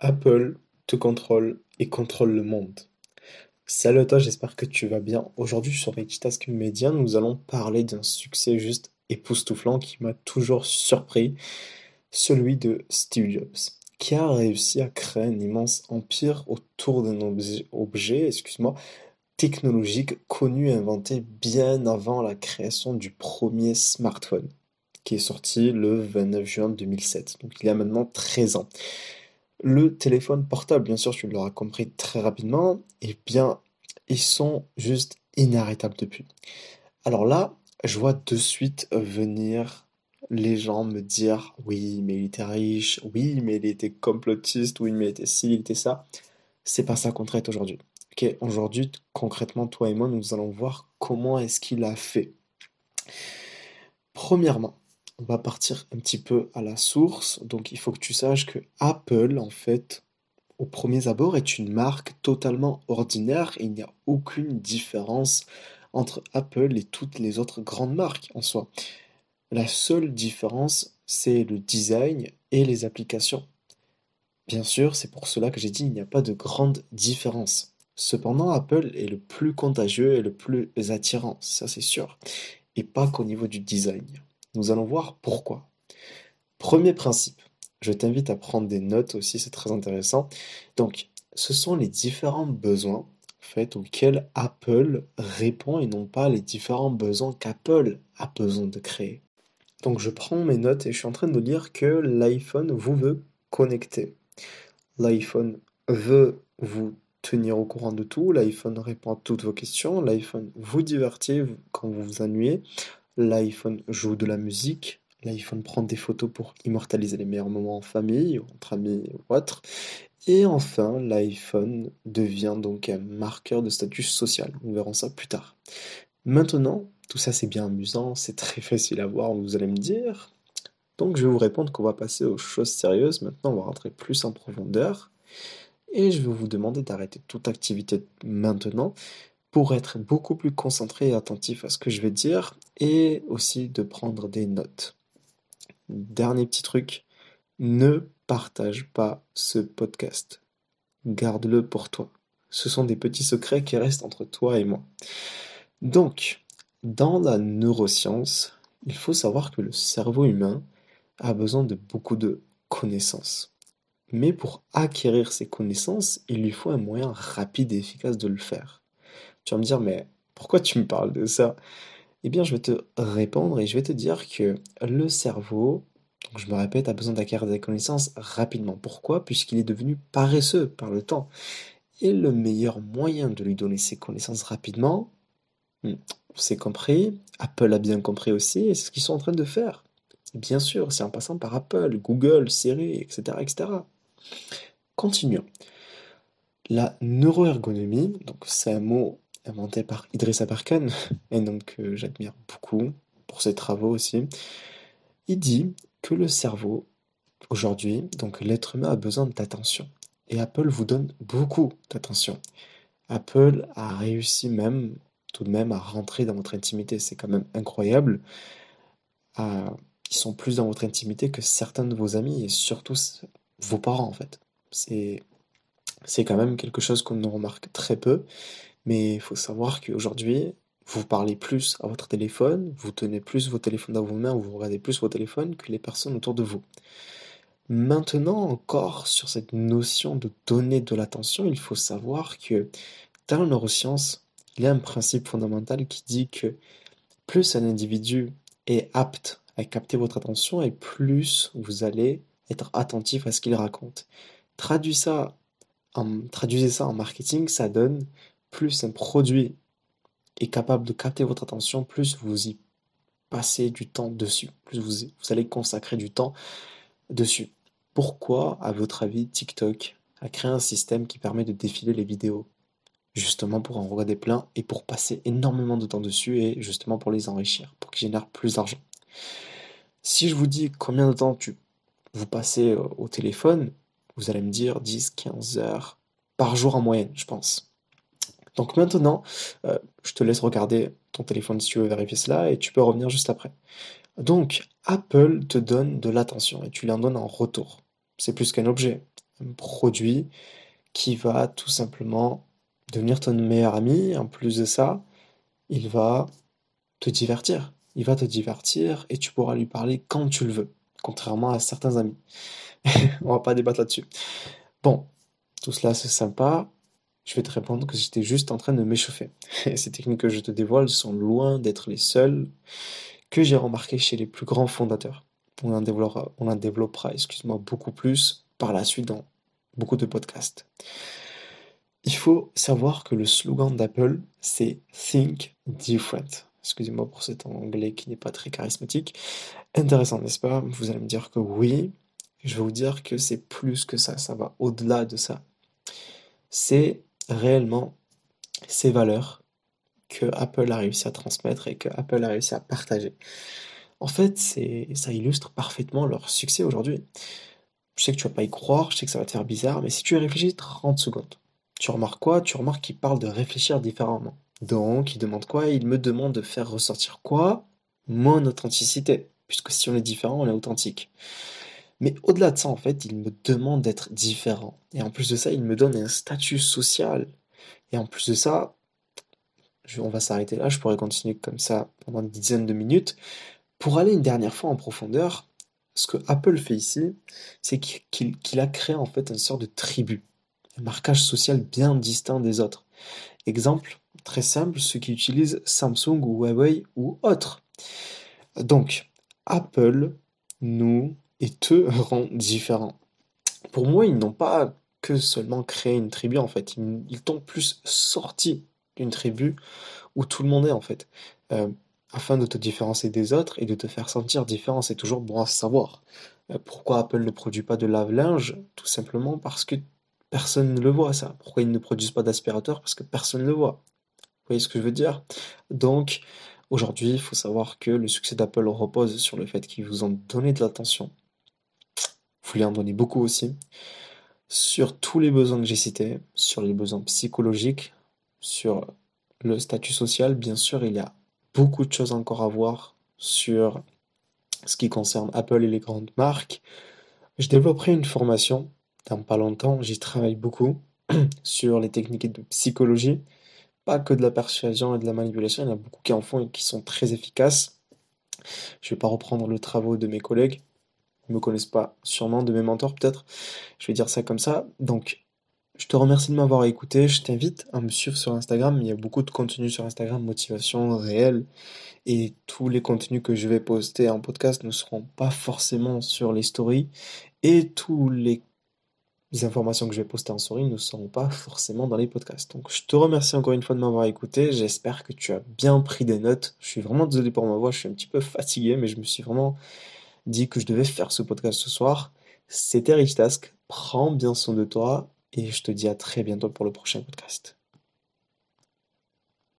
Apple te contrôle et contrôle le monde. Salut à toi, j'espère que tu vas bien. Aujourd'hui sur Task Media, nous allons parler d'un succès juste époustouflant qui m'a toujours surpris, celui de Steve Jobs, qui a réussi à créer un immense empire autour d'un objet, excuse-moi, technologique connu et inventé bien avant la création du premier smartphone, qui est sorti le 29 juin 2007. Donc il y a maintenant 13 ans. Le téléphone portable, bien sûr, tu l'auras compris très rapidement, eh bien, ils sont juste inarrêtables depuis. Alors là, je vois de suite venir les gens me dire oui, mais il était riche, oui, mais il était complotiste, oui, mais il était ci, il était ça. C'est pas ça qu'on traite aujourd'hui. Ok, aujourd'hui, concrètement, toi et moi, nous allons voir comment est-ce qu'il a fait. Premièrement, on va partir un petit peu à la source. Donc il faut que tu saches que Apple, en fait, au premier abord, est une marque totalement ordinaire et il n'y a aucune différence entre Apple et toutes les autres grandes marques en soi. La seule différence, c'est le design et les applications. Bien sûr, c'est pour cela que j'ai dit il n'y a pas de grande différence. Cependant, Apple est le plus contagieux et le plus attirant, ça c'est sûr, et pas qu'au niveau du design. Nous allons voir pourquoi. Premier principe, je t'invite à prendre des notes aussi, c'est très intéressant. Donc, ce sont les différents besoins fait, auxquels Apple répond et non pas les différents besoins qu'Apple a besoin de créer. Donc je prends mes notes et je suis en train de lire que l'iPhone vous veut connecter. L'iPhone veut vous tenir au courant de tout, l'iPhone répond à toutes vos questions, l'iPhone vous divertit quand vous vous ennuyez, L'iPhone joue de la musique. L'iPhone prend des photos pour immortaliser les meilleurs moments en famille, entre amis ou autre. Et enfin, l'iPhone devient donc un marqueur de statut social. Nous verrons ça plus tard. Maintenant, tout ça c'est bien amusant, c'est très facile à voir, vous allez me dire. Donc je vais vous répondre qu'on va passer aux choses sérieuses. Maintenant, on va rentrer plus en profondeur. Et je vais vous demander d'arrêter toute activité maintenant pour être beaucoup plus concentré et attentif à ce que je vais dire et aussi de prendre des notes. Dernier petit truc, ne partage pas ce podcast. Garde-le pour toi. Ce sont des petits secrets qui restent entre toi et moi. Donc, dans la neuroscience, il faut savoir que le cerveau humain a besoin de beaucoup de connaissances. Mais pour acquérir ces connaissances, il lui faut un moyen rapide et efficace de le faire. Tu vas me dire, mais pourquoi tu me parles de ça? Eh bien, je vais te répondre et je vais te dire que le cerveau, donc je me répète, a besoin d'acquérir des connaissances rapidement. Pourquoi? Puisqu'il est devenu paresseux par le temps. Et le meilleur moyen de lui donner ces connaissances rapidement, hmm, c'est compris, Apple a bien compris aussi, et c'est ce qu'ils sont en train de faire. Bien sûr, c'est en passant par Apple, Google, Siri, etc. etc. Continuons. La neuroergonomie, donc c'est un mot inventé par Idrissa Barkan, et donc que j'admire beaucoup pour ses travaux aussi. Il dit que le cerveau, aujourd'hui, donc l'être humain a besoin d'attention. Et Apple vous donne beaucoup d'attention. Apple a réussi même, tout de même, à rentrer dans votre intimité. C'est quand même incroyable. ils sont plus dans votre intimité que certains de vos amis et surtout vos parents, en fait. C'est, c'est quand même quelque chose qu'on remarque très peu. Mais il faut savoir qu'aujourd'hui, vous parlez plus à votre téléphone, vous tenez plus vos téléphones dans vos mains, vous regardez plus vos téléphones que les personnes autour de vous. Maintenant encore, sur cette notion de donner de l'attention, il faut savoir que dans la neuroscience, il y a un principe fondamental qui dit que plus un individu est apte à capter votre attention et plus vous allez être attentif à ce qu'il raconte. Traduisez ça en, traduisez ça en marketing, ça donne plus un produit est capable de capter votre attention, plus vous y passez du temps dessus, plus vous, allez consacrer du temps dessus. Pourquoi, à votre avis, TikTok a créé un système qui permet de défiler les vidéos? Justement pour en regarder plein et pour passer énormément de temps dessus et justement pour les enrichir, pour qu'ils génèrent plus d'argent. Si je vous dis combien de temps tu, vous passez euh, au téléphone, vous allez me dire 10, 15 heures par jour en moyenne, je pense. Donc maintenant, euh, je te laisse regarder ton téléphone si tu veux vérifier cela et tu peux revenir juste après. Donc, Apple te donne de l'attention et tu lui en donnes en retour. C'est plus qu'un objet. un produit qui va tout simplement devenir ton meilleur ami. En plus de ça, il va te divertir. Il va te divertir et tu pourras lui parler quand tu le veux, contrairement à certains amis. On va pas débattre là-dessus. Bon, tout cela c'est sympa. Je vais te répondre que j'étais juste en train de m'échauffer. Ces techniques que je te dévoile sont loin d'être les seules que j'ai remarquées chez les plus grands fondateurs. On en développera, on en développera excuse-moi, beaucoup plus par la suite dans beaucoup de podcasts. Il faut savoir que le slogan d'Apple, c'est Think Different. Excusez-moi pour cet anglais qui n'est pas très charismatique. Intéressant, n'est-ce pas? Vous allez me dire que oui. Je vais vous dire que c'est plus que ça, ça va au-delà de ça. C'est réellement ces valeurs que Apple a réussi à transmettre et que Apple a réussi à partager. En fait, ça illustre parfaitement leur succès aujourd'hui. Je sais que tu vas pas y croire, je sais que ça va te faire bizarre, mais si tu y réfléchis 30 secondes, tu remarques quoi? Tu remarques qu'il parle de réfléchir différemment. Donc, il demande quoi? Il me demande de faire ressortir quoi? Mon authenticité. Puisque si on est différent, on est authentique. Mais au-delà de ça, en fait, il me demande d'être différent. Et en plus de ça, il me donne un statut social. Et en plus de ça, on va s'arrêter là, je pourrais continuer comme ça pendant une dizaine de minutes. Pour aller une dernière fois en profondeur, ce que Apple fait ici, c'est qu'il a créé en fait une sorte de tribu un marquage social bien distinct des autres. Exemple très simple, ceux qui utilisent Samsung ou Huawei ou autres. Donc, Apple nous et te rend différents. Pour moi, ils n'ont pas que seulement créé une tribu en fait, ils, t'ont plus sorti d'une tribu où tout le monde est en fait. Euh, afin de te différencier des autres et de te faire sentir différent, c'est toujours bon à savoir. Euh, pourquoi Apple ne produit pas de lave-linge? Tout simplement parce que Personne ne le voit ça. Pourquoi ils ne produisent pas d'aspirateur Parce que personne ne le voit. Vous voyez ce que je veux dire? Donc, aujourd'hui, il faut savoir que le succès d'Apple repose sur le fait qu'ils vous ont donné de l'attention. Vous lui en donnez beaucoup aussi. Sur tous les besoins que j'ai cités, sur les besoins psychologiques, sur le statut social, bien sûr, il y a beaucoup de choses encore à voir sur ce qui concerne Apple et les grandes marques. Je développerai une formation dans pas longtemps, j'y travaille beaucoup sur les techniques de psychologie, pas que de la persuasion et de la manipulation, il y en a beaucoup qui en font et qui sont très efficaces. Je vais pas reprendre le travail de mes collègues, me connaissent pas sûrement, de mes mentors peut-être, je vais dire ça comme ça. Donc, je te remercie de m'avoir écouté, je t'invite à me suivre sur Instagram, il y a beaucoup de contenu sur Instagram, motivation réelle, et tous les contenus que je vais poster en podcast ne seront pas forcément sur les stories, et tous les les informations que je vais poster en story ne seront pas forcément dans les podcasts. Donc je te remercie encore une fois de m'avoir écouté. J'espère que tu as bien pris des notes. Je suis vraiment désolé pour ma voix, je suis un petit peu fatigué, mais je me suis vraiment dit que je devais faire ce podcast ce soir. C'était Rich Task. Prends bien soin de toi et je te dis à très bientôt pour le prochain podcast.